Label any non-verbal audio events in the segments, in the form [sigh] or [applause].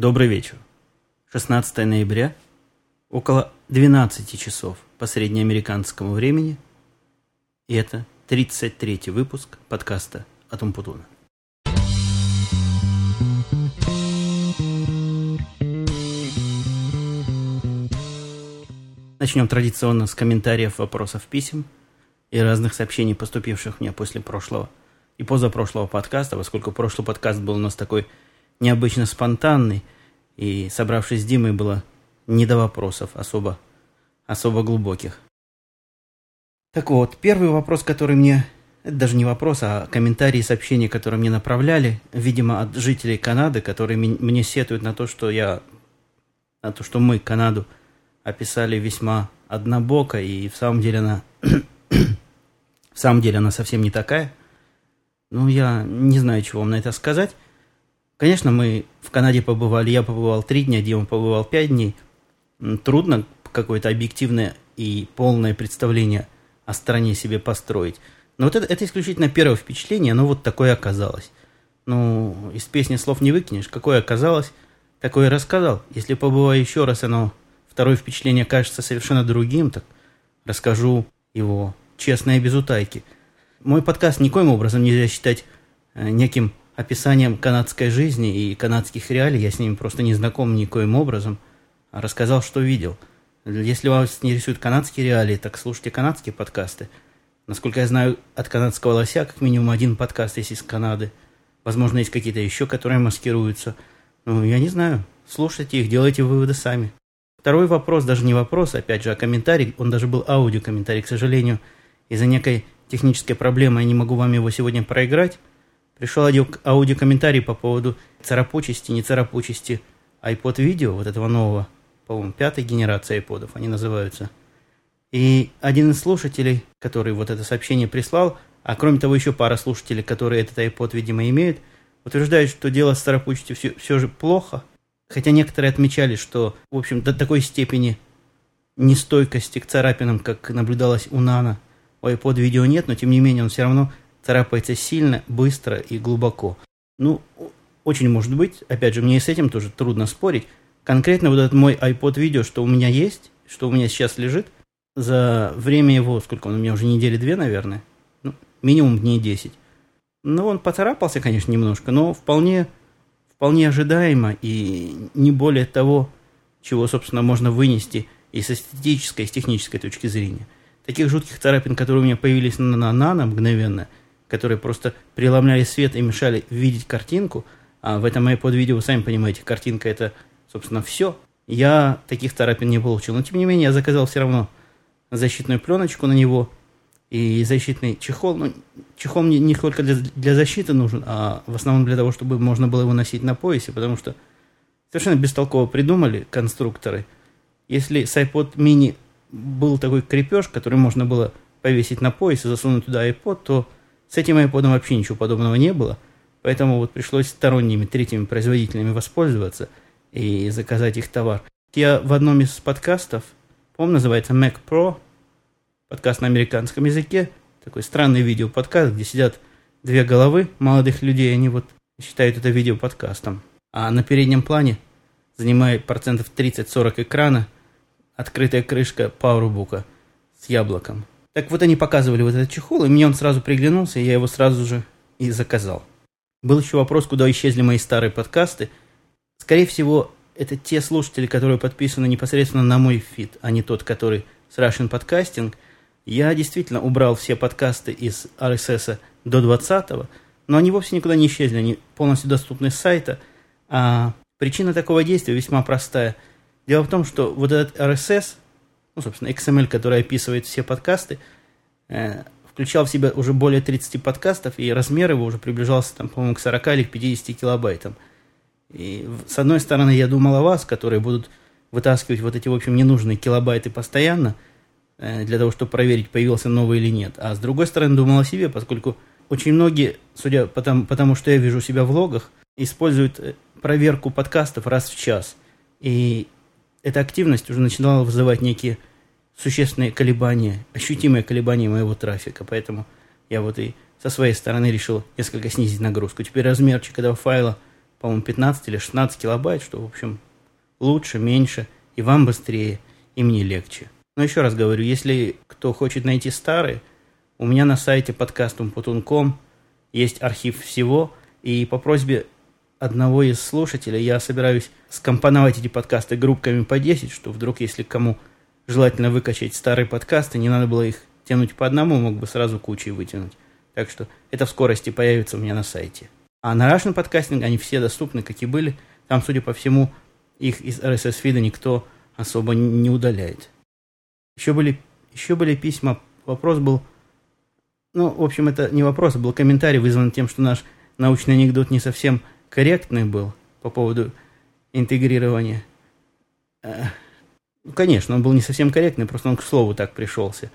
Добрый вечер. 16 ноября, около 12 часов по среднеамериканскому времени, и это 33 выпуск подкаста от Умпутуна. Начнем традиционно с комментариев, вопросов, писем и разных сообщений, поступивших мне после прошлого и позапрошлого подкаста, поскольку прошлый подкаст был у нас такой необычно спонтанный, и собравшись с Димой было не до вопросов особо, особо глубоких. Так вот, первый вопрос, который мне... Это даже не вопрос, а комментарии, сообщения, которые мне направляли, видимо, от жителей Канады, которые мне сетуют на то, что я... На то, что мы Канаду описали весьма однобоко, и в самом деле она... [coughs] в самом деле она совсем не такая. Ну, я не знаю, чего вам на это сказать. Конечно, мы в Канаде побывали, я побывал три дня, Дима побывал пять дней. Трудно какое-то объективное и полное представление о стране себе построить. Но вот это, это исключительно первое впечатление, оно вот такое оказалось. Ну, из песни слов не выкинешь. Какое оказалось, такое рассказал. Если побываю еще раз, оно второе впечатление кажется совершенно другим, так расскажу его честно и без утайки. Мой подкаст никоим образом нельзя считать э, неким описанием канадской жизни и канадских реалий, я с ними просто не знаком никоим образом, а рассказал, что видел. Если вас не рисуют канадские реалии, так слушайте канадские подкасты. Насколько я знаю, от канадского лося как минимум один подкаст есть из Канады. Возможно, есть какие-то еще, которые маскируются. Ну, я не знаю. Слушайте их, делайте выводы сами. Второй вопрос, даже не вопрос, опять же, а комментарий. Он даже был аудиокомментарий, к сожалению. Из-за некой технической проблемы я не могу вам его сегодня проиграть. Пришел аудио, аудиокомментарий по поводу царапучести, не царапучести iPod видео, вот этого нового, по-моему, пятой генерации iPodов они называются. И один из слушателей, который вот это сообщение прислал, а кроме того еще пара слушателей, которые этот iPod, видимо, имеют, утверждают, что дело с царапучестью все, все же плохо. Хотя некоторые отмечали, что, в общем, до такой степени нестойкости к царапинам, как наблюдалось у Нана, у iPod видео нет, но тем не менее он все равно царапается сильно, быстро и глубоко. Ну, очень может быть, опять же, мне и с этим тоже трудно спорить. Конкретно вот этот мой iPod видео, что у меня есть, что у меня сейчас лежит, за время его, сколько он у меня уже недели две, наверное, ну, минимум дней 10. Ну, он поцарапался, конечно, немножко, но вполне, вполне ожидаемо и не более того, чего, собственно, можно вынести и с эстетической, и с технической точки зрения. Таких жутких царапин, которые у меня появились на, на нано мгновенно – которые просто преломляли свет и мешали видеть картинку, а в этом iPod видео, вы сами понимаете, картинка это, собственно, все. Я таких царапин не получил. Но, тем не менее, я заказал все равно защитную пленочку на него и защитный чехол. Ну, чехол мне не только для, для защиты нужен, а в основном для того, чтобы можно было его носить на поясе, потому что совершенно бестолково придумали конструкторы. Если с iPod mini был такой крепеж, который можно было повесить на пояс и засунуть туда iPod, то с этим iPod вообще ничего подобного не было, поэтому вот пришлось сторонними третьими производителями воспользоваться и заказать их товар. Я в одном из подкастов, по-моему, называется Mac Pro, подкаст на американском языке, такой странный видео-подкаст, где сидят две головы молодых людей, они вот считают это видео подкастом. А на переднем плане занимает процентов 30-40 экрана открытая крышка пауэрбука с яблоком. Так вот они показывали вот этот чехол, и мне он сразу приглянулся, и я его сразу же и заказал. Был еще вопрос, куда исчезли мои старые подкасты. Скорее всего, это те слушатели, которые подписаны непосредственно на мой фид, а не тот, который с Russian Podcasting. Я действительно убрал все подкасты из RSS до 20 но они вовсе никуда не исчезли, они полностью доступны с сайта. А причина такого действия весьма простая. Дело в том, что вот этот RSS, ну, собственно, XML, который описывает все подкасты, э, включал в себя уже более 30 подкастов, и размер его уже приближался, там, по-моему, к 40 или к 50 килобайтам. И с одной стороны, я думал о вас, которые будут вытаскивать вот эти, в общем, ненужные килобайты постоянно, э, для того, чтобы проверить, появился новый или нет. А с другой стороны, думал о себе, поскольку очень многие, судя по тому, потому что я вижу себя в влогах, используют э, проверку подкастов раз в час. И эта активность уже начинала вызывать некие существенные колебания, ощутимые колебания моего трафика. Поэтому я вот и со своей стороны решил несколько снизить нагрузку. Теперь размерчик этого файла по-моему, 15 или 16 килобайт, что, в общем, лучше, меньше, и вам быстрее, и мне легче. Но еще раз говорю, если кто хочет найти старые, у меня на сайте подкастум.com есть архив всего, и по просьбе одного из слушателей я собираюсь скомпоновать эти подкасты группками по 10, что вдруг, если кому желательно выкачать старые подкасты, не надо было их тянуть по одному, мог бы сразу кучей вытянуть. Так что это в скорости появится у меня на сайте. А на Russian подкастинг они все доступны, как и были. Там, судя по всему, их из RSS-фида никто особо не удаляет. Еще были, еще были письма. Вопрос был... Ну, в общем, это не вопрос, а был комментарий, вызван тем, что наш научный анекдот не совсем корректный был по поводу интегрирования. Ну, конечно, он был не совсем корректный, просто он к слову так пришелся.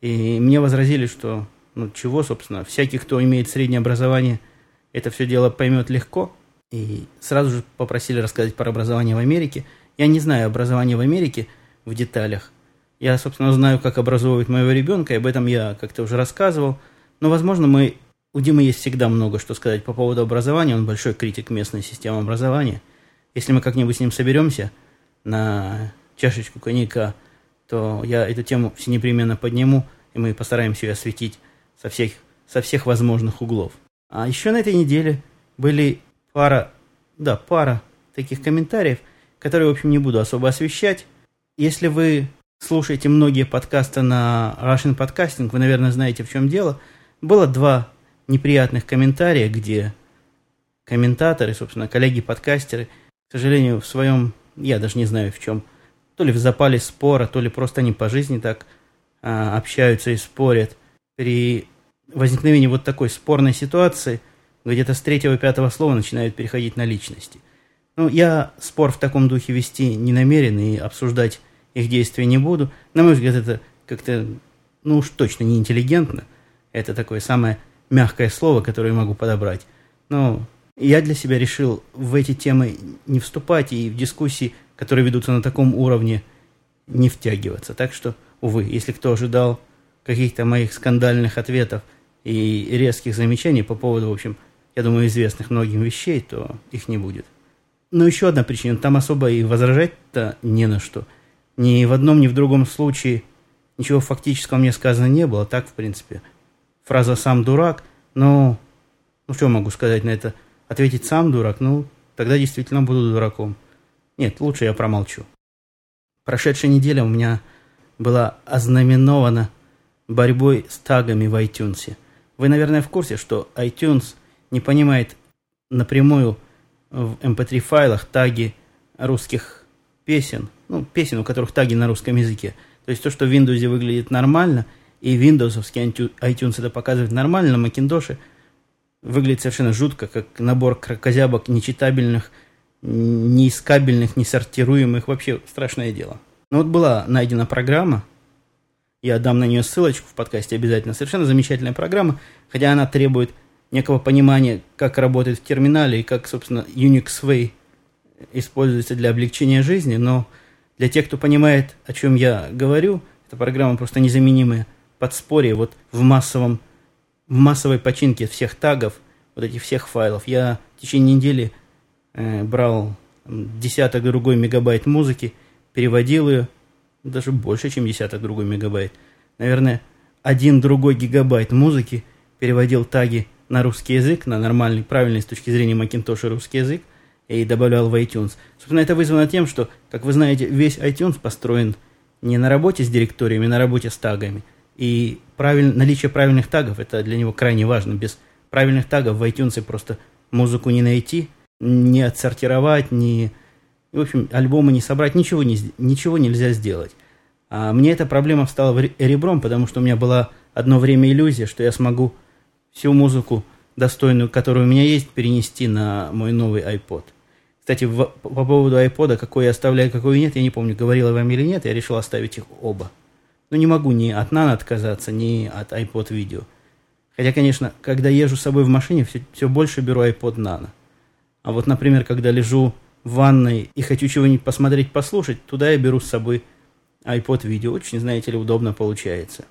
И мне возразили, что, ну, чего, собственно, всякий, кто имеет среднее образование, это все дело поймет легко. И сразу же попросили рассказать про образование в Америке. Я не знаю образование в Америке в деталях. Я, собственно, знаю, как образовывать моего ребенка, и об этом я как-то уже рассказывал. Но, возможно, мы у Димы есть всегда много что сказать по поводу образования. Он большой критик местной системы образования. Если мы как-нибудь с ним соберемся на чашечку коньяка, то я эту тему все непременно подниму, и мы постараемся ее осветить со всех, со всех возможных углов. А еще на этой неделе были пара, да, пара таких комментариев, которые, в общем, не буду особо освещать. Если вы слушаете многие подкасты на Russian Podcasting, вы, наверное, знаете, в чем дело. Было два неприятных комментариях, где комментаторы, собственно, коллеги-подкастеры, к сожалению, в своем, я даже не знаю в чем, то ли в запале спора, то ли просто они по жизни так а, общаются и спорят. При возникновении вот такой спорной ситуации где-то с третьего-пятого слова начинают переходить на личности. Ну, я спор в таком духе вести не намерен и обсуждать их действия не буду. На мой взгляд, это как-то, ну уж точно не интеллигентно. Это такое самое мягкое слово, которое я могу подобрать. Но я для себя решил в эти темы не вступать и в дискуссии, которые ведутся на таком уровне, не втягиваться. Так что, увы, если кто ожидал каких-то моих скандальных ответов и резких замечаний по поводу, в общем, я думаю, известных многим вещей, то их не будет. Но еще одна причина, там особо и возражать-то не на что. Ни в одном, ни в другом случае ничего фактического мне сказано не было. Так, в принципе, фраза «сам дурак», ну, ну что могу сказать на это? Ответить «сам дурак», ну, тогда действительно буду дураком. Нет, лучше я промолчу. Прошедшая неделя у меня была ознаменована борьбой с тагами в iTunes. Вы, наверное, в курсе, что iTunes не понимает напрямую в MP3 файлах таги русских песен, ну, песен, у которых таги на русском языке. То есть то, что в Windows выглядит нормально – и Windows iTunes это показывает нормально, на Macintosh выглядит совершенно жутко, как набор крокозябок нечитабельных, неискабельных, несортируемых, вообще страшное дело. Но вот была найдена программа, я дам на нее ссылочку в подкасте обязательно, совершенно замечательная программа, хотя она требует некого понимания, как работает в терминале и как, собственно, Unix Way используется для облегчения жизни, но для тех, кто понимает, о чем я говорю, эта программа просто незаменимая подспорье вот в массовом, в массовой починке всех тагов, вот этих всех файлов. Я в течение недели брал десяток другой мегабайт музыки, переводил ее, даже больше, чем десяток другой мегабайт. Наверное, один другой гигабайт музыки переводил таги на русский язык, на нормальный, правильный с точки зрения Macintosh русский язык, и добавлял в iTunes. Собственно, это вызвано тем, что, как вы знаете, весь iTunes построен не на работе с директориями, а на работе с тагами – и правиль... наличие правильных тагов, это для него крайне важно. Без правильных тагов в iTunes просто музыку не найти, не отсортировать, не... В общем, альбомы не собрать, ничего, не... ничего нельзя сделать. А мне эта проблема встала ребром, потому что у меня была одно время иллюзия, что я смогу всю музыку, достойную, которая у меня есть, перенести на мой новый iPod. Кстати, в, по поводу iPod, какой я оставляю, какой нет, я не помню, говорил я вам или нет, я решил оставить их оба. Ну, не могу ни от Nano отказаться, ни от iPod видео. Хотя, конечно, когда езжу с собой в машине, все, все больше беру iPod Nano. А вот, например, когда лежу в ванной и хочу чего-нибудь посмотреть, послушать, туда я беру с собой iPod видео. Очень, знаете ли, удобно получается.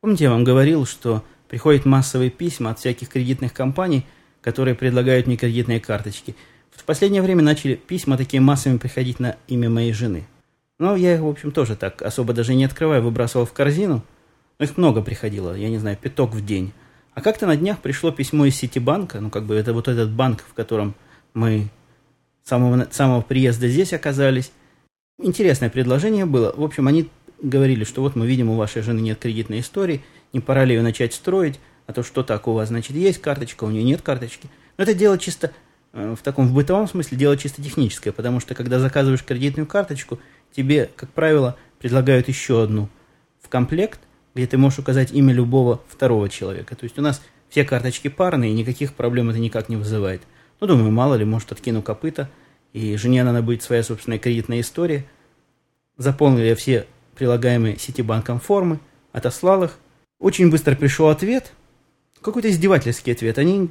Помните, я вам говорил, что приходят массовые письма от всяких кредитных компаний, которые предлагают мне кредитные карточки. В последнее время начали письма такие массами приходить на имя моей жены. Но я их, в общем, тоже так особо даже не открывая, выбрасывал в корзину. Но их много приходило, я не знаю, пяток в день. А как-то на днях пришло письмо из Ситибанка, ну, как бы это вот этот банк, в котором мы с самого, самого приезда здесь оказались. Интересное предложение было. В общем, они говорили, что вот мы видим, у вашей жены нет кредитной истории, не пора ли ее начать строить, а то что так, у вас, значит, есть карточка, у нее нет карточки. Но это дело чисто, э, в таком, в бытовом смысле, дело чисто техническое, потому что, когда заказываешь кредитную карточку, тебе, как правило, предлагают еще одну в комплект, где ты можешь указать имя любого второго человека. То есть у нас все карточки парные, никаких проблем это никак не вызывает. Ну, думаю, мало ли, может, откину копыта, и жене надо будет своя собственная кредитная история. Заполнил я все прилагаемые Ситибанком формы, отослал их. Очень быстро пришел ответ, какой-то издевательский ответ. Они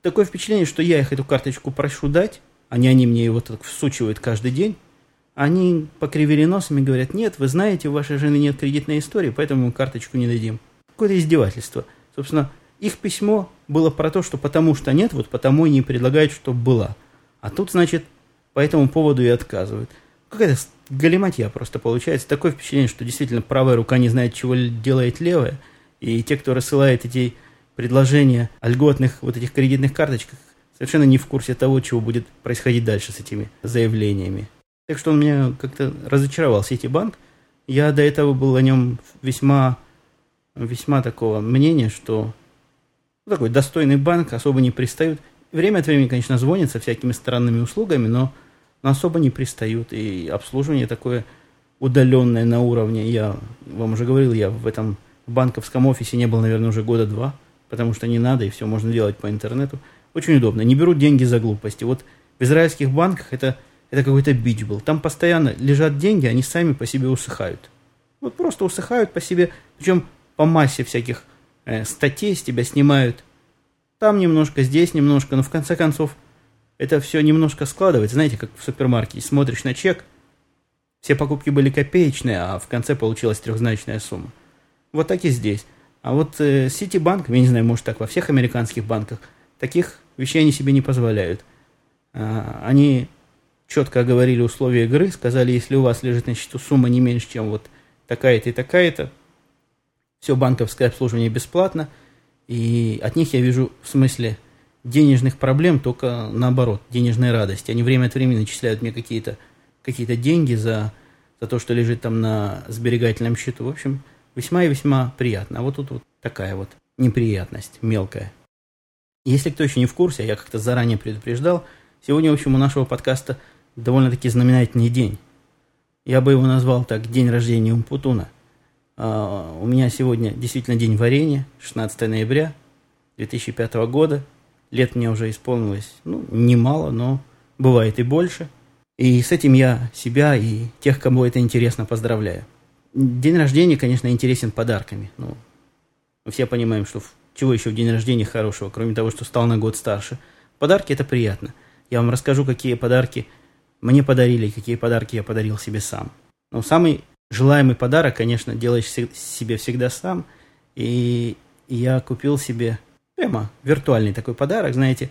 такое впечатление, что я их эту карточку прошу дать, а не они мне его так всучивают каждый день. Они покривили носом и говорят, нет, вы знаете, у вашей жены нет кредитной истории, поэтому мы карточку не дадим. Какое-то издевательство. Собственно, их письмо было про то, что потому что нет, вот потому и не предлагают, чтобы была. А тут, значит, по этому поводу и отказывают. Какая-то галиматья просто получается. Такое впечатление, что действительно правая рука не знает, чего делает левая. И те, кто рассылает эти предложения о льготных вот этих кредитных карточках, совершенно не в курсе того, чего будет происходить дальше с этими заявлениями. Так что он меня как-то разочаровал, Ситибанк. Я до этого был о нем весьма, весьма такого мнения, что ну, такой достойный банк, особо не пристают. Время от времени, конечно, звонят со всякими странными услугами, но, но особо не пристают. И обслуживание такое удаленное на уровне. Я вам уже говорил, я в этом банковском офисе не был, наверное, уже года два, потому что не надо, и все можно делать по интернету. Очень удобно. Не берут деньги за глупости. Вот в израильских банках это это какой-то бич был. Там постоянно лежат деньги, они сами по себе усыхают. Вот просто усыхают по себе, причем по массе всяких э, статей с тебя снимают. Там немножко, здесь немножко, но в конце концов это все немножко складывается. Знаете, как в супермаркете, смотришь на чек, все покупки были копеечные, а в конце получилась трехзначная сумма. Вот так и здесь. А вот э, я не знаю, может так во всех американских банках, таких вещей они себе не позволяют. А, они четко оговорили условия игры, сказали, если у вас лежит на счету сумма не меньше, чем вот такая-то и такая-то, все банковское обслуживание бесплатно, и от них я вижу в смысле денежных проблем только наоборот, денежной радости. Они время от времени начисляют мне какие-то какие деньги за, за то, что лежит там на сберегательном счету. В общем, весьма и весьма приятно. А вот тут вот такая вот неприятность мелкая. Если кто еще не в курсе, я как-то заранее предупреждал, сегодня, в общем, у нашего подкаста – довольно-таки знаменательный день. Я бы его назвал так «День рождения Умпутуна». Uh, у меня сегодня действительно день варенья, 16 ноября 2005 года. Лет мне уже исполнилось, ну, немало, но бывает и больше. И с этим я себя и тех, кому это интересно, поздравляю. День рождения, конечно, интересен подарками. Ну, мы все понимаем, что чего еще в день рождения хорошего, кроме того, что стал на год старше. Подарки – это приятно. Я вам расскажу, какие подарки – мне подарили, какие подарки я подарил себе сам. Но самый желаемый подарок, конечно, делаешь себе всегда сам. И я купил себе прямо виртуальный такой подарок, знаете,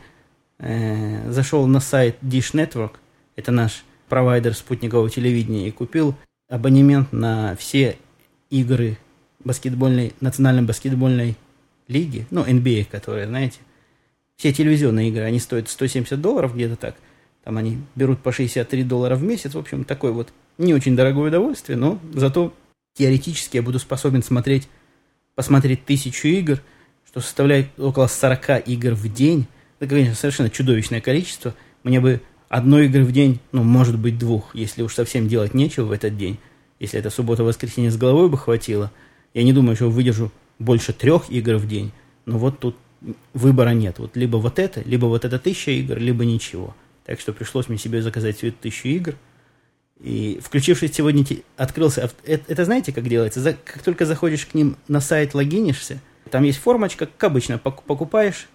э, зашел на сайт Dish Network, это наш провайдер спутникового телевидения, и купил абонемент на все игры баскетбольной, национальной баскетбольной лиги, ну, NBA, которые, знаете, все телевизионные игры, они стоят 170 долларов где-то так – там они берут по 63 доллара в месяц. В общем, такое вот не очень дорогое удовольствие, но зато теоретически я буду способен смотреть, посмотреть тысячу игр, что составляет около 40 игр в день. Это, конечно, совершенно чудовищное количество. Мне бы одной игры в день, ну, может быть, двух, если уж совсем делать нечего в этот день. Если это суббота-воскресенье с головой бы хватило. Я не думаю, что выдержу больше трех игр в день. Но вот тут выбора нет. Вот либо вот это, либо вот это тысяча игр, либо ничего. Так что пришлось мне себе заказать всю эту тысячу игр. И включившись сегодня, открылся... Это, это знаете, как делается? За, как только заходишь к ним на сайт, логинишься, там есть формочка, как обычно, покупаешь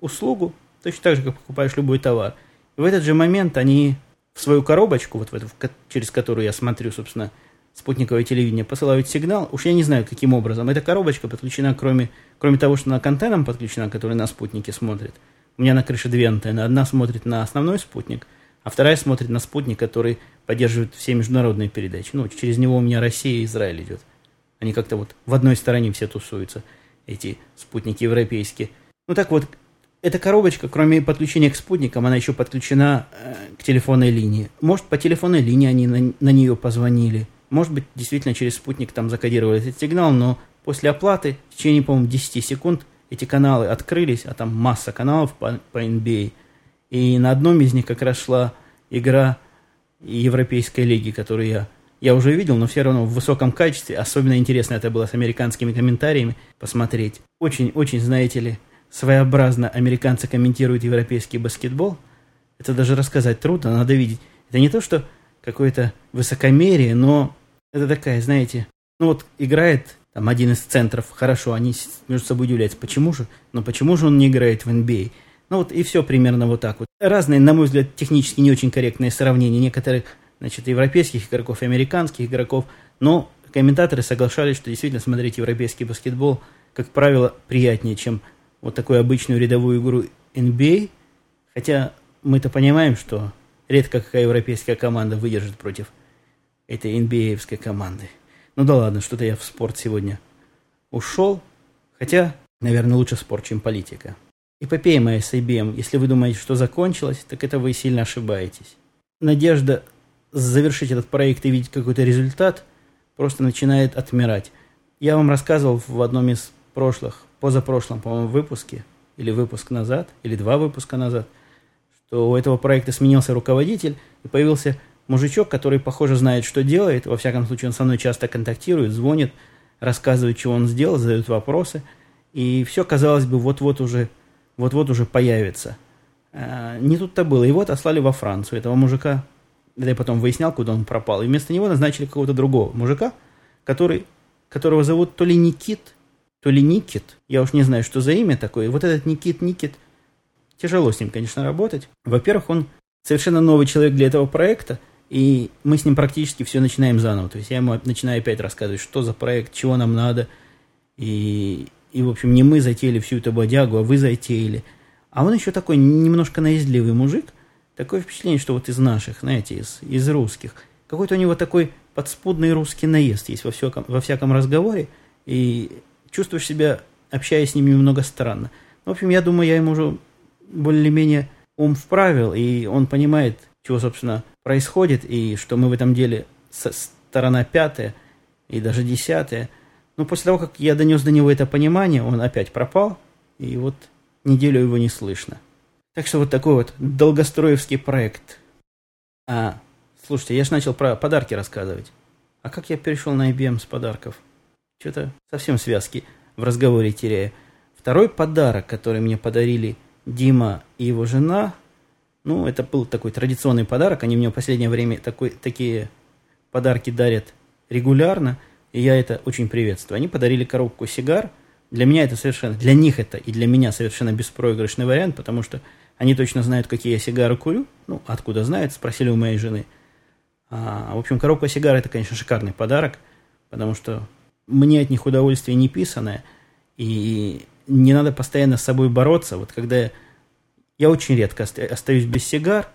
услугу, точно так же, как покупаешь любой товар. И в этот же момент они в свою коробочку, вот в эту, через которую я смотрю, собственно, спутниковое телевидение, посылают сигнал. Уж я не знаю, каким образом. Эта коробочка подключена, кроме, кроме того, что она к антеннам подключена, которая на спутнике смотрит, У меня на крыше две антенны. Одна смотрит на основной спутник, а вторая смотрит на спутник, который поддерживает все международные передачи. Ну, через него у меня Россия и Израиль идет. Они как-то вот в одной стороне все тусуются, эти спутники европейские. Ну так вот, эта коробочка, кроме подключения к спутникам, она еще подключена э, к телефонной линии. Может, по телефонной линии они на, на нее позвонили. Может быть, действительно через спутник там закодировали этот сигнал, но после оплаты в течение, по-моему, 10 секунд эти каналы открылись, а там масса каналов по, по NBA. И на одном из них как раз шла игра Европейской лиги, которую я, я уже видел, но все равно в высоком качестве. Особенно интересно это было с американскими комментариями посмотреть. Очень-очень, знаете ли, своеобразно американцы комментируют европейский баскетбол. Это даже рассказать трудно, надо видеть. Это не то, что какое-то высокомерие, но это такая, знаете, ну вот играет там один из центров, хорошо, они между собой удивляются, почему же, но почему же он не играет в NBA? Ну вот и все примерно вот так вот. Разные, на мой взгляд, технически не очень корректные сравнения некоторых, значит, европейских игроков и американских игроков, но комментаторы соглашались, что действительно смотреть европейский баскетбол, как правило, приятнее, чем вот такую обычную рядовую игру NBA, хотя мы-то понимаем, что редко какая европейская команда выдержит против этой NBA-евской команды. Ну да ладно, что-то я в спорт сегодня ушел, хотя, наверное, лучше спорт, чем политика. Эпопея моя с IBM, если вы думаете, что закончилась, так это вы сильно ошибаетесь. Надежда завершить этот проект и видеть какой-то результат просто начинает отмирать. Я вам рассказывал в одном из прошлых, позапрошлом, по-моему, выпуске, или выпуск назад, или два выпуска назад, что у этого проекта сменился руководитель и появился мужичок, который, похоже, знает, что делает. Во всяком случае, он со мной часто контактирует, звонит, рассказывает, что он сделал, задает вопросы. И все, казалось бы, вот-вот уже вот-вот уже появится. А, не тут-то было. Его отослали во Францию. Этого мужика, я потом выяснял, куда он пропал. И вместо него назначили какого-то другого мужика, который, которого зовут то ли Никит, то ли Никит. Я уж не знаю, что за имя такое. Вот этот Никит, Никит, тяжело с ним, конечно, работать. Во-первых, он совершенно новый человек для этого проекта, и мы с ним практически все начинаем заново. То есть я ему начинаю опять рассказывать, что за проект, чего нам надо, и, и, в общем, не мы затеяли всю эту бодягу, а вы затеяли. А он еще такой немножко наездливый мужик. Такое впечатление, что вот из наших, знаете, из, из русских. Какой-то у него такой подспудный русский наезд есть во всяком, во всяком разговоре. И чувствуешь себя, общаясь с ним, немного странно. В общем, я думаю, я ему уже более-менее ум вправил, и он понимает, чего, собственно, происходит, и что мы в этом деле сторона пятая и даже десятая – но после того, как я донес до него это понимание, он опять пропал, и вот неделю его не слышно. Так что вот такой вот долгостроевский проект. А, слушайте, я же начал про подарки рассказывать. А как я перешел на IBM с подарков? Что-то совсем связки в разговоре теряю. Второй подарок, который мне подарили Дима и его жена, ну, это был такой традиционный подарок. Они мне в последнее время такой, такие подарки дарят регулярно – и я это очень приветствую. Они подарили коробку сигар. Для меня это совершенно, для них это и для меня совершенно беспроигрышный вариант, потому что они точно знают, какие я сигары курю. Ну, откуда знают, спросили у моей жены. А, в общем, коробка сигар это, конечно, шикарный подарок, потому что мне от них удовольствие не писанное, и не надо постоянно с собой бороться. Вот когда я, я очень редко остаюсь без сигар,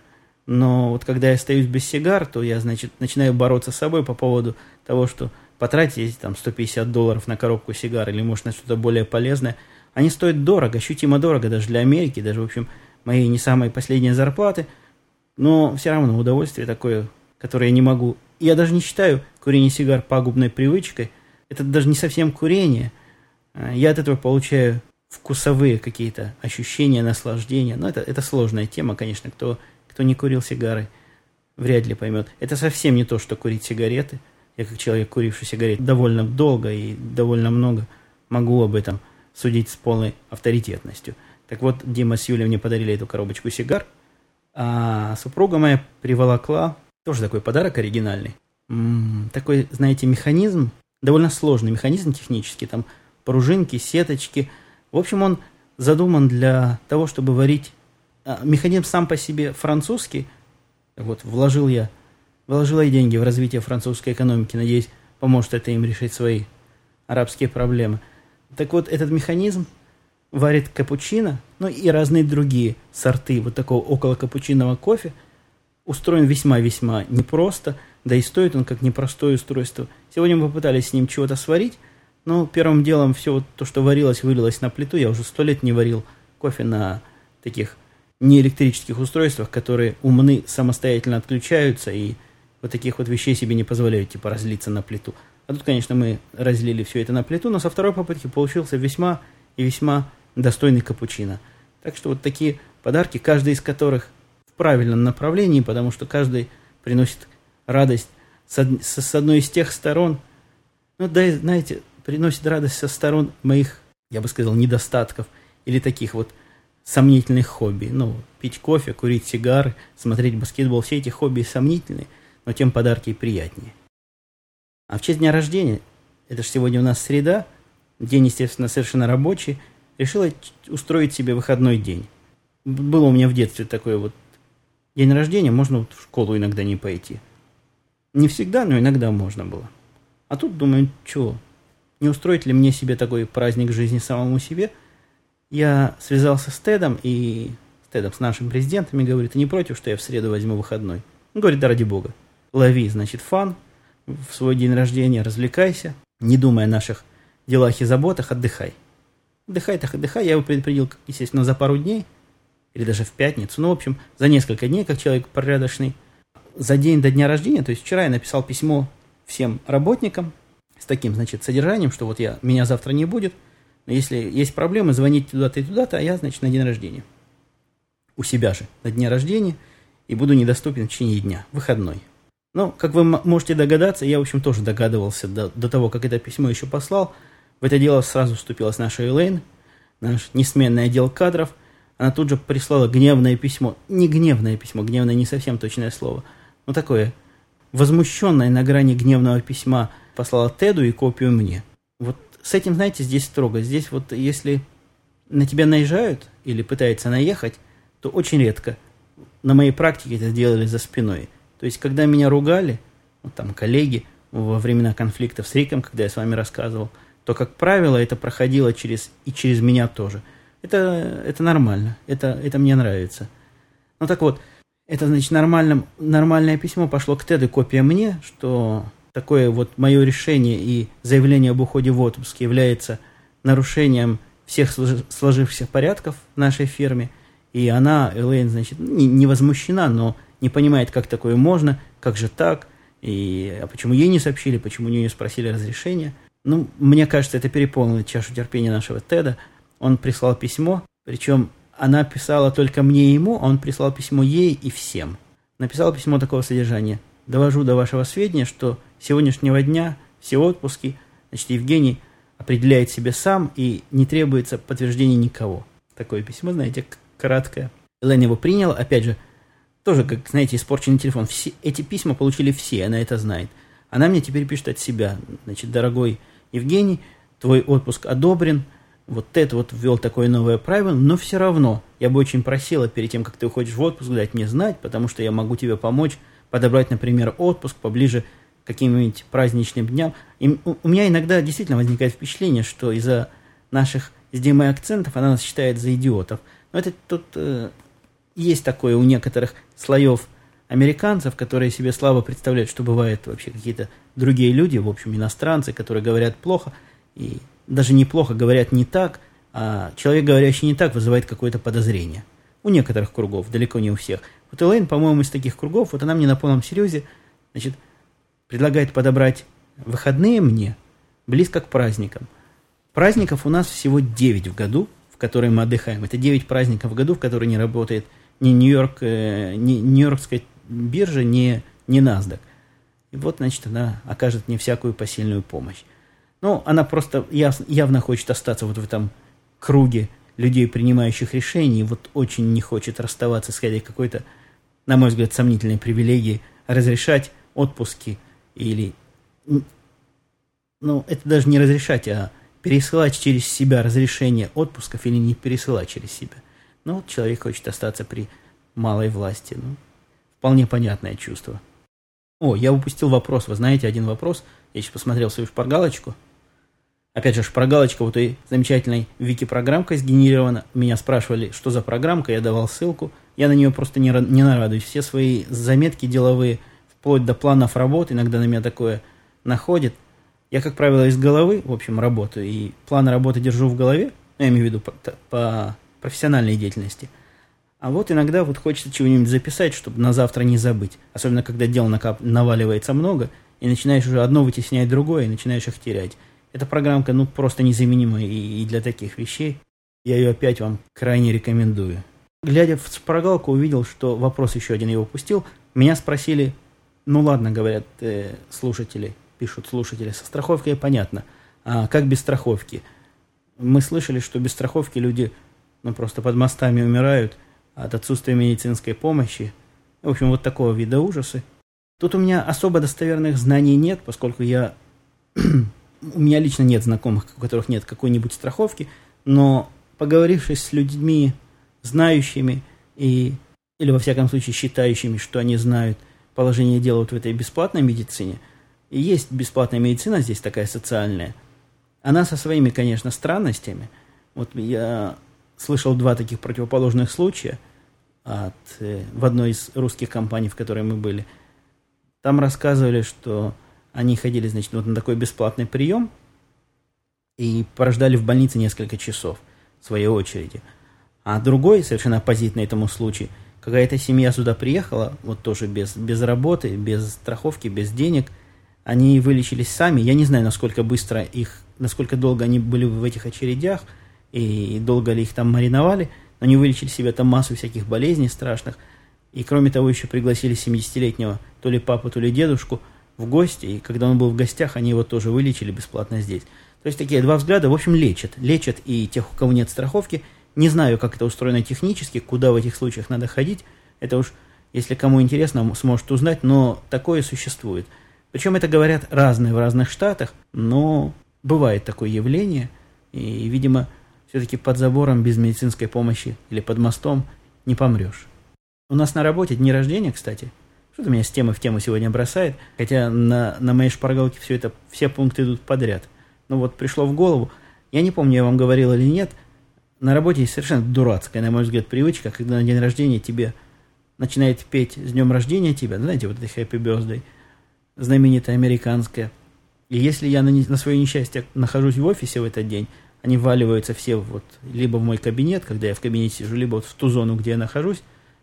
но вот когда я остаюсь без сигар, то я, значит, начинаю бороться с собой по поводу того, что потратить там 150 долларов на коробку сигар или, может, на что-то более полезное, они стоят дорого, ощутимо дорого даже для Америки, даже, в общем, моей не самой последней зарплаты, но все равно удовольствие такое, которое я не могу. Я даже не считаю курение сигар пагубной привычкой, это даже не совсем курение. А, я от этого получаю вкусовые какие-то ощущения, наслаждения. Но это, это сложная тема, конечно, кто, кто не курил сигары, вряд ли поймет. Это совсем не то, что курить сигареты – я как человек, куривший сигарет довольно долго и довольно много, могу об этом судить с полной авторитетностью. Так вот, Дима с Юлей мне подарили эту коробочку сигар, а супруга моя приволокла, тоже такой подарок оригинальный, м-м, такой, знаете, механизм, довольно сложный механизм технический, там пружинки, сеточки. В общем, он задуман для того, чтобы варить... А, механизм сам по себе французский, вот, вложил я вложила и деньги в развитие французской экономики, надеюсь, поможет это им решить свои арабские проблемы. Так вот, этот механизм варит капучино, ну и разные другие сорты вот такого около капучинового кофе, устроен весьма-весьма непросто, да и стоит он как непростое устройство. Сегодня мы попытались с ним чего-то сварить, но первым делом все вот то, что варилось, вылилось на плиту. Я уже сто лет не варил кофе на таких неэлектрических устройствах, которые умны самостоятельно отключаются и вот таких вот вещей себе не позволяют, типа разлиться на плиту. А тут, конечно, мы разлили все это на плиту, но со второй попытки получился весьма и весьма достойный капучино. Так что вот такие подарки, каждый из которых в правильном направлении, потому что каждый приносит радость с, од... с одной из тех сторон, ну да, знаете, приносит радость со сторон моих, я бы сказал, недостатков или таких вот сомнительных хобби. Ну, пить кофе, курить сигары, смотреть баскетбол, все эти хобби сомнительные, но тем подарки и приятнее. А в честь дня рождения, это же сегодня у нас среда, день, естественно, совершенно рабочий, решила устроить себе выходной день. Было у меня в детстве такое вот день рождения, можно вот в школу иногда не пойти. Не всегда, но иногда можно было. А тут думаю, чего, не устроить ли мне себе такой праздник жизни самому себе? Я связался с Тедом, и с Тедом, с нашим президентом, и говорит, ты не против, что я в среду возьму выходной? Он говорит, да ради бога. Лови, значит, фан в свой день рождения, развлекайся, не думая о наших делах и заботах, отдыхай. Отдыхай, так отдыхай. Я его предупредил, естественно, за пару дней, или даже в пятницу. Ну, в общем, за несколько дней, как человек порядочный. За день до дня рождения, то есть вчера я написал письмо всем работникам, с таким, значит, содержанием, что вот я, меня завтра не будет, но если есть проблемы, звоните туда-то и туда-то, а я, значит, на день рождения. У себя же, на дне рождения, и буду недоступен в течение дня, выходной. Ну, как вы можете догадаться, я, в общем, тоже догадывался до, до того, как это письмо еще послал. В это дело сразу вступилась наша Элейн, наш несменный отдел кадров. Она тут же прислала гневное письмо. Не гневное письмо, гневное не совсем точное слово, но такое возмущенное на грани гневного письма послала Теду и копию мне. Вот с этим, знаете, здесь строго. Здесь вот если на тебя наезжают или пытаются наехать, то очень редко. На моей практике это сделали за спиной. То есть, когда меня ругали, вот там коллеги во времена конфликтов с Риком, когда я с вами рассказывал, то, как правило, это проходило через и через меня тоже. Это, это нормально, это, это мне нравится. Ну так вот, это значит нормальным, нормальное письмо пошло к Теду, копия мне, что такое вот мое решение и заявление об уходе в отпуск является нарушением всех сложившихся порядков в нашей фирме, и она, Элейн, значит, не, не возмущена, но не понимает, как такое можно, как же так, и а почему ей не сообщили, почему у нее не спросили разрешения. Ну, мне кажется, это переполнило чашу терпения нашего Теда. Он прислал письмо, причем она писала только мне и ему, а он прислал письмо ей и всем. Написал письмо такого содержания. «Довожу до вашего сведения, что сегодняшнего дня все отпуски, значит, Евгений определяет себе сам и не требуется подтверждения никого. Такое письмо, знаете, краткое. Элен его принял, опять же, тоже, как, знаете, испорченный телефон. Все, эти письма получили все, она это знает. Она мне теперь пишет от себя. Значит, дорогой Евгений, твой отпуск одобрен, вот это вот ввел такое новое правило, но все равно я бы очень просила перед тем, как ты уходишь в отпуск, дать мне знать, потому что я могу тебе помочь подобрать, например, отпуск поближе каким-нибудь праздничным дням. И у меня иногда действительно возникает впечатление, что из-за наших с Димой акцентов она нас считает за идиотов. Но это тут э, есть такое у некоторых слоев американцев, которые себе слабо представляют, что бывают вообще какие-то другие люди, в общем, иностранцы, которые говорят плохо, и даже неплохо говорят не так, а человек, говорящий не так, вызывает какое-то подозрение. У некоторых кругов, далеко не у всех. Вот Элейн, по-моему, из таких кругов, вот она мне на полном серьезе, значит, предлагает подобрать выходные мне близко к праздникам. Праздников у нас всего 9 в году, в которые мы отдыхаем. Это 9 праздников в году, в которые не работает ни Нью-Йорк, э, ни Нью-Йоркская биржа, ни, ни NASDAQ. И вот, значит, она окажет мне всякую посильную помощь. Ну, она просто яв, явно хочет остаться вот в этом круге людей, принимающих решения, и вот очень не хочет расставаться с какой-то, на мой взгляд, сомнительной привилегией разрешать отпуски – или, ну, это даже не разрешать, а пересылать через себя разрешение отпусков или не пересылать через себя. Ну, человек хочет остаться при малой власти. Ну, вполне понятное чувство. О, я упустил вопрос. Вы знаете, один вопрос. Я сейчас посмотрел свою шпаргалочку. Опять же, шпаргалочка вот этой замечательной вики-программкой сгенерирована. Меня спрашивали, что за программка, я давал ссылку. Я на нее просто не, не нарадуюсь. Все свои заметки деловые, вплоть до планов работы, иногда на меня такое находит. Я, как правило, из головы, в общем, работаю, и планы работы держу в голове, ну, я имею в виду по, по профессиональной деятельности. А вот иногда вот хочется чего-нибудь записать, чтобы на завтра не забыть. Особенно, когда дел накап- наваливается много, и начинаешь уже одно вытеснять другое, и начинаешь их терять. Эта программка, ну, просто незаменима и, и для таких вещей. Я ее опять вам крайне рекомендую. Глядя в шпаргалку, увидел, что вопрос еще один я упустил. Меня спросили, ну ладно, говорят э, слушатели, пишут слушатели, со страховкой понятно. А как без страховки? Мы слышали, что без страховки люди ну, просто под мостами умирают от отсутствия медицинской помощи. В общем, вот такого вида ужасы. Тут у меня особо достоверных знаний нет, поскольку я [clears throat] у меня лично нет знакомых, у которых нет какой-нибудь страховки, но поговорившись с людьми, знающими и, или во всяком случае считающими, что они знают положение дела вот в этой бесплатной медицине, и есть бесплатная медицина здесь такая социальная, она со своими, конечно, странностями. Вот я слышал два таких противоположных случая от, э, в одной из русских компаний, в которой мы были. Там рассказывали, что они ходили, значит, вот на такой бесплатный прием и порождали в больнице несколько часов в своей очереди. А другой, совершенно оппозитный этому случаю, какая-то семья сюда приехала, вот тоже без, без работы, без страховки, без денег, они вылечились сами. Я не знаю, насколько быстро их, насколько долго они были в этих очередях, и долго ли их там мариновали, но они вылечили себе там массу всяких болезней страшных. И кроме того, еще пригласили 70-летнего то ли папу, то ли дедушку – в гости, и когда он был в гостях, они его тоже вылечили бесплатно здесь. То есть такие два взгляда, в общем, лечат. Лечат и тех, у кого нет страховки. Не знаю, как это устроено технически, куда в этих случаях надо ходить. Это уж, если кому интересно, сможет узнать, но такое существует. Причем это говорят разные в разных штатах, но бывает такое явление, и, видимо, все-таки под забором без медицинской помощи или под мостом не помрешь. У нас на работе дни рождения, кстати, что-то меня с темы в тему сегодня бросает, хотя на, на моей шпаргалке все это, все пункты идут подряд. Ну вот пришло в голову, я не помню, я вам говорил или нет, на работе есть совершенно дурацкая, на мой взгляд, привычка, когда на день рождения тебе начинает петь «С днем рождения тебя», знаете, вот это «Happy Birthday», знаменитая американская. И если я на, на свое несчастье нахожусь в офисе в этот день, они валиваются все вот либо в мой кабинет, когда я в кабинете сижу, либо вот в ту зону, где я нахожусь,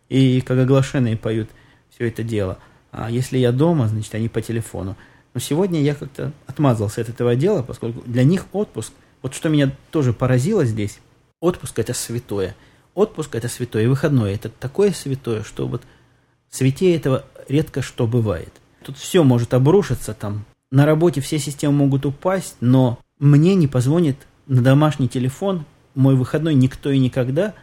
и как оглашенные поют – все это дело. А если я дома, значит, они по телефону. Но сегодня я как-то отмазался от этого дела, поскольку для них отпуск, вот что меня тоже поразило здесь, отпуск это святое. Отпуск это святое, и выходной это такое святое, что вот святее этого редко что бывает. Тут все может обрушиться там. На работе все системы могут упасть, но мне не позвонит на домашний телефон мой выходной никто и никогда.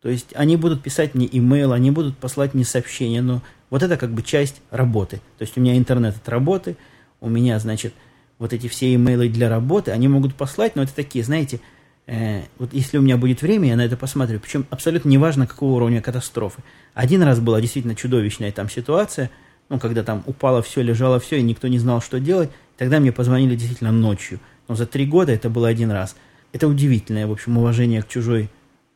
То есть они будут писать мне имейл, они будут послать мне сообщения, но вот это как бы часть работы. То есть у меня интернет от работы, у меня, значит, вот эти все имейлы для работы, они могут послать, но это такие, знаете, э, вот если у меня будет время, я на это посмотрю. Причем абсолютно неважно, какого уровня катастрофы. Один раз была действительно чудовищная там ситуация, ну, когда там упало все, лежало все, и никто не знал, что делать. Тогда мне позвонили действительно ночью. Но за три года это было один раз. Это удивительное, в общем, уважение к чужой...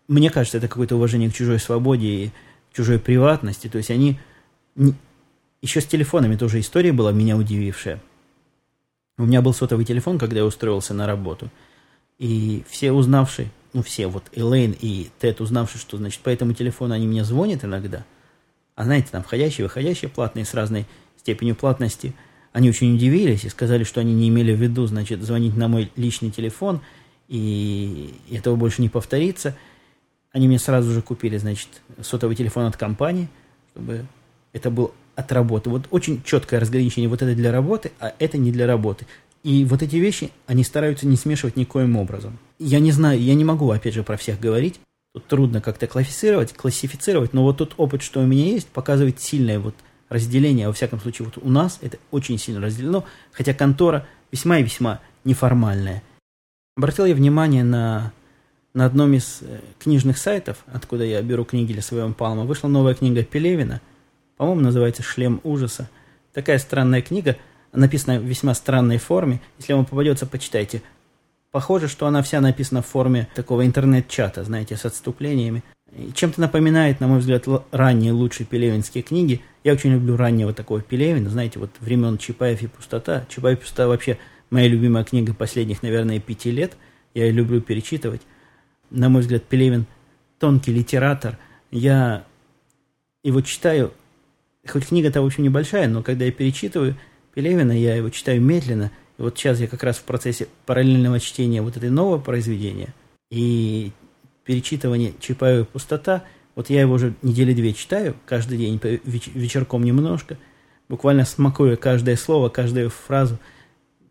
Мне кажется, это какое-то уважение к чужой свободе и чужой приватности. То есть они еще с телефонами тоже история была меня удивившая. У меня был сотовый телефон, когда я устроился на работу. И все узнавшие, ну все, вот Элейн и Тед, узнавшие, что, значит, по этому телефону они мне звонят иногда, а знаете, там входящие, выходящие платные с разной степенью платности, они очень удивились и сказали, что они не имели в виду, значит, звонить на мой личный телефон, и этого больше не повторится. Они мне сразу же купили, значит, сотовый телефон от компании, чтобы это был от работы. Вот очень четкое разграничение. Вот это для работы, а это не для работы. И вот эти вещи, они стараются не смешивать никоим образом. Я не знаю, я не могу, опять же, про всех говорить. Тут трудно как-то классифицировать, классифицировать, но вот тот опыт, что у меня есть, показывает сильное вот разделение. Во всяком случае, вот у нас это очень сильно разделено, хотя контора весьма и весьма неформальная. Обратил я внимание на, на одном из э, книжных сайтов, откуда я беру книги для своего Палма, вышла новая книга Пелевина – по-моему, называется «Шлем ужаса». Такая странная книга, написана в весьма странной форме. Если вам попадется, почитайте. Похоже, что она вся написана в форме такого интернет-чата, знаете, с отступлениями. Чем-то напоминает, на мой взгляд, ранние лучшие пелевинские книги. Я очень люблю раннего такого Пелевина, знаете, вот времен Чапаев и Пустота. Чапаев и Пустота вообще моя любимая книга последних, наверное, пяти лет. Я ее люблю перечитывать. На мой взгляд, Пелевин тонкий литератор. Я его читаю, хоть книга-то, в общем, небольшая, но когда я перечитываю Пелевина, я его читаю медленно. И вот сейчас я как раз в процессе параллельного чтения вот этой нового произведения. И перечитывание Чапаева «Пустота», вот я его уже недели две читаю, каждый день, вечерком немножко, буквально смакуя каждое слово, каждую фразу,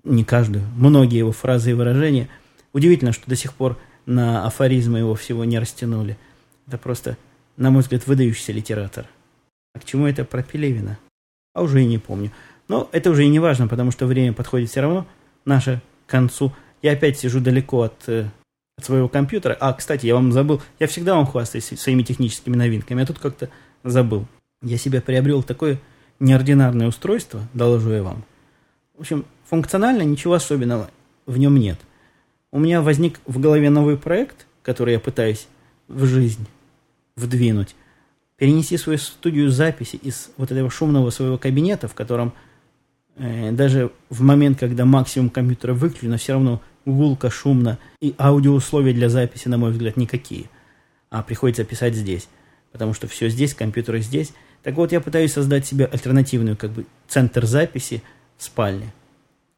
не каждую, многие его фразы и выражения. Удивительно, что до сих пор на афоризмы его всего не растянули. Это просто, на мой взгляд, выдающийся литератор. А к чему это про Пелевина? А уже и не помню. Но это уже и не важно, потому что время подходит все равно наше к концу. Я опять сижу далеко от э, от своего компьютера. А, кстати, я вам забыл, я всегда вам хвастаюсь своими техническими новинками, а тут как-то забыл. Я себе приобрел такое неординарное устройство, доложу я вам. В общем, функционально ничего особенного в нем нет. У меня возник в голове новый проект, который я пытаюсь в жизнь вдвинуть. Перенести свою студию записи из вот этого шумного своего кабинета, в котором э, даже в момент, когда максимум компьютера выключен, все равно гулко, шумно, и аудиоусловия для записи, на мой взгляд, никакие. А приходится писать здесь, потому что все здесь, компьютеры здесь. Так вот, я пытаюсь создать себе альтернативную, как бы, центр записи в спальне.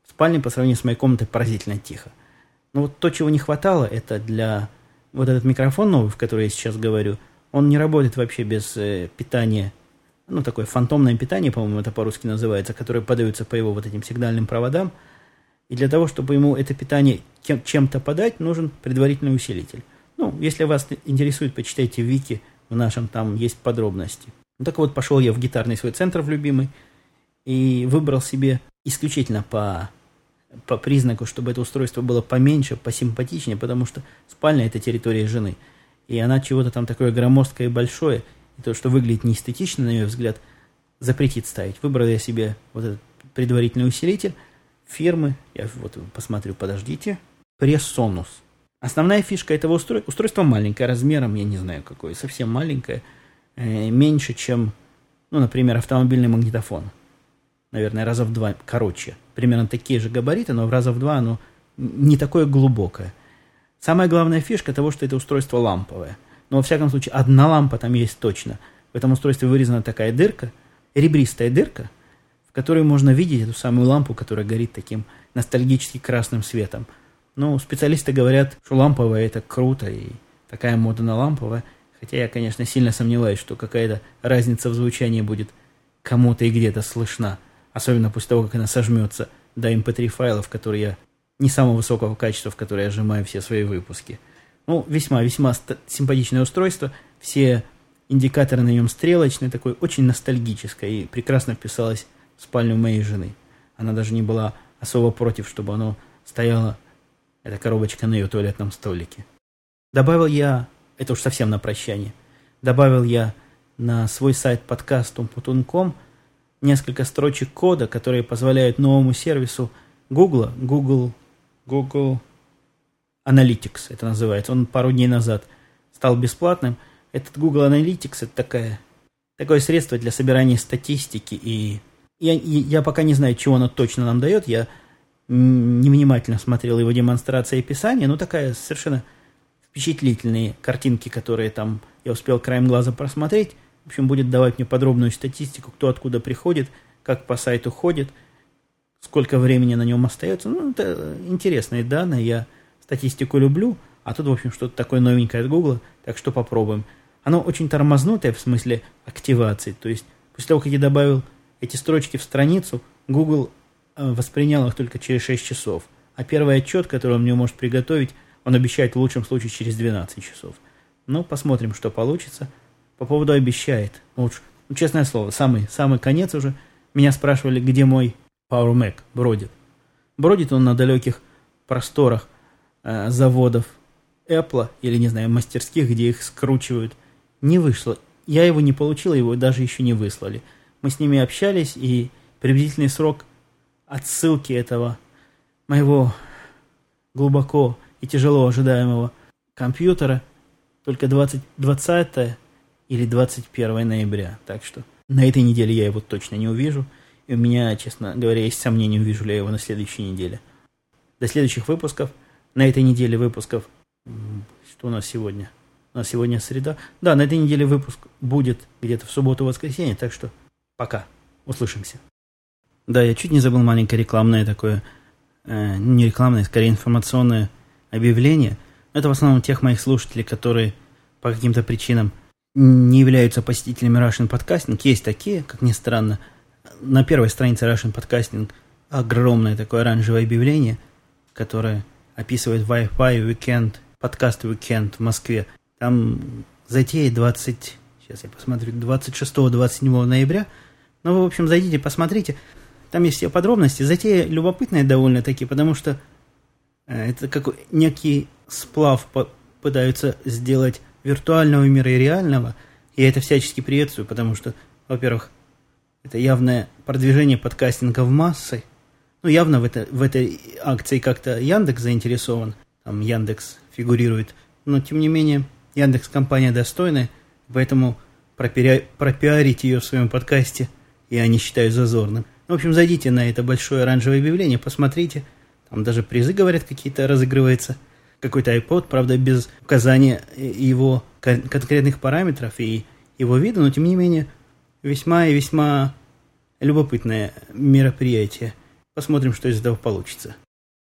В спальне по сравнению с моей комнатой поразительно тихо. Но вот то, чего не хватало, это для... Вот этот микрофон новый, в который я сейчас говорю, он не работает вообще без э, питания, ну, такое фантомное питание, по-моему, это по-русски называется, которое подается по его вот этим сигнальным проводам – и для того, чтобы ему это питание чем-то подать, нужен предварительный усилитель. Ну, если вас интересует, почитайте Вики, в нашем там есть подробности. Ну, так вот, пошел я в гитарный свой центр в любимый и выбрал себе исключительно по, по признаку, чтобы это устройство было поменьше, посимпатичнее, потому что спальня – это территория жены. И она чего-то там такое громоздкое и большое, и то, что выглядит неэстетично, на ее взгляд, запретит ставить. Выбрал я себе вот этот предварительный усилитель – фирмы, я вот посмотрю, подождите, Presonus. Основная фишка этого устройства, устройство маленькое, размером, я не знаю какое, совсем маленькое, э, меньше, чем, ну, например, автомобильный магнитофон. Наверное, раза в два короче. Примерно такие же габариты, но в раза в два оно не такое глубокое. Самая главная фишка того, что это устройство ламповое. Но, во всяком случае, одна лампа там есть точно. В этом устройстве вырезана такая дырка, ребристая дырка, в которой можно видеть эту самую лампу, которая горит таким ностальгически красным светом. Ну, специалисты говорят, что ламповая это круто, и такая мода на ламповое. Хотя я, конечно, сильно сомневаюсь, что какая-то разница в звучании будет кому-то и где-то слышна. Особенно после того, как она сожмется до mp3 эм файлов, которые я не самого высокого качества, в которые я сжимаю все свои выпуски. Ну, весьма-весьма симпатичное устройство. Все индикаторы на нем стрелочные, такое очень ностальгическое и прекрасно вписалось спальню моей жены. Она даже не была особо против, чтобы оно стояло, эта коробочка на ее туалетном столике. Добавил я, это уж совсем на прощание, добавил я на свой сайт подкаст Умпутун.ком несколько строчек кода, которые позволяют новому сервису Google, Google, Google Analytics это называется, он пару дней назад стал бесплатным. Этот Google Analytics это такая, такое средство для собирания статистики и я, я пока не знаю, чего оно точно нам дает. Я невнимательно смотрел его демонстрация и описание, но такая совершенно впечатлительные картинки, которые там я успел краем глаза просмотреть. В общем, будет давать мне подробную статистику, кто откуда приходит, как по сайту ходит, сколько времени на нем остается. Ну, это интересные данные, я статистику люблю, а тут, в общем, что-то такое новенькое от Гугла, так что попробуем. Оно очень тормознутое в смысле активации, то есть после того, как я добавил эти строчки в страницу Google э, воспринял их только через 6 часов. А первый отчет, который он мне может приготовить, он обещает в лучшем случае через 12 часов. Ну, посмотрим, что получится. По поводу обещает. Ну, ну, честное слово, самый, самый конец уже. Меня спрашивали, где мой Power Mac бродит. Бродит он на далеких просторах э, заводов Apple или, не знаю, мастерских, где их скручивают. Не вышло. Я его не получил, его даже еще не выслали мы с ними общались, и приблизительный срок отсылки этого моего глубоко и тяжело ожидаемого компьютера только 20, 20 или 21 ноября. Так что на этой неделе я его точно не увижу. И у меня, честно говоря, есть сомнения, увижу ли я его на следующей неделе. До следующих выпусков. На этой неделе выпусков... Что у нас сегодня? У нас сегодня среда. Да, на этой неделе выпуск будет где-то в субботу-воскресенье, так что пока. Услышимся. Да, я чуть не забыл маленькое рекламное такое, э, не рекламное, скорее информационное объявление. Это в основном тех моих слушателей, которые по каким-то причинам не являются посетителями Russian Podcasting. Есть такие, как ни странно. На первой странице Russian Podcasting огромное такое оранжевое объявление, которое описывает Wi-Fi Weekend, подкаст Weekend в Москве. Там затея 20, сейчас я посмотрю, 26-27 ноября. Ну, вы, в общем, зайдите, посмотрите. Там есть все подробности. Затея любопытная довольно-таки, потому что э, это как некий сплав пытаются сделать виртуального мира и реального. Я это всячески приветствую, потому что, во-первых, это явное продвижение подкастинга в массы. Ну, явно в, это, в этой акции как-то Яндекс заинтересован. Там Яндекс фигурирует. Но, тем не менее, Яндекс компания достойная, поэтому пропиарить ее в своем подкасте я не считаю зазорным. В общем, зайдите на это большое оранжевое объявление, посмотрите. Там даже призы, говорят, какие-то разыгрываются. Какой-то iPod, правда, без указания его конкретных параметров и его вида, но тем не менее весьма и весьма любопытное мероприятие. Посмотрим, что из этого получится.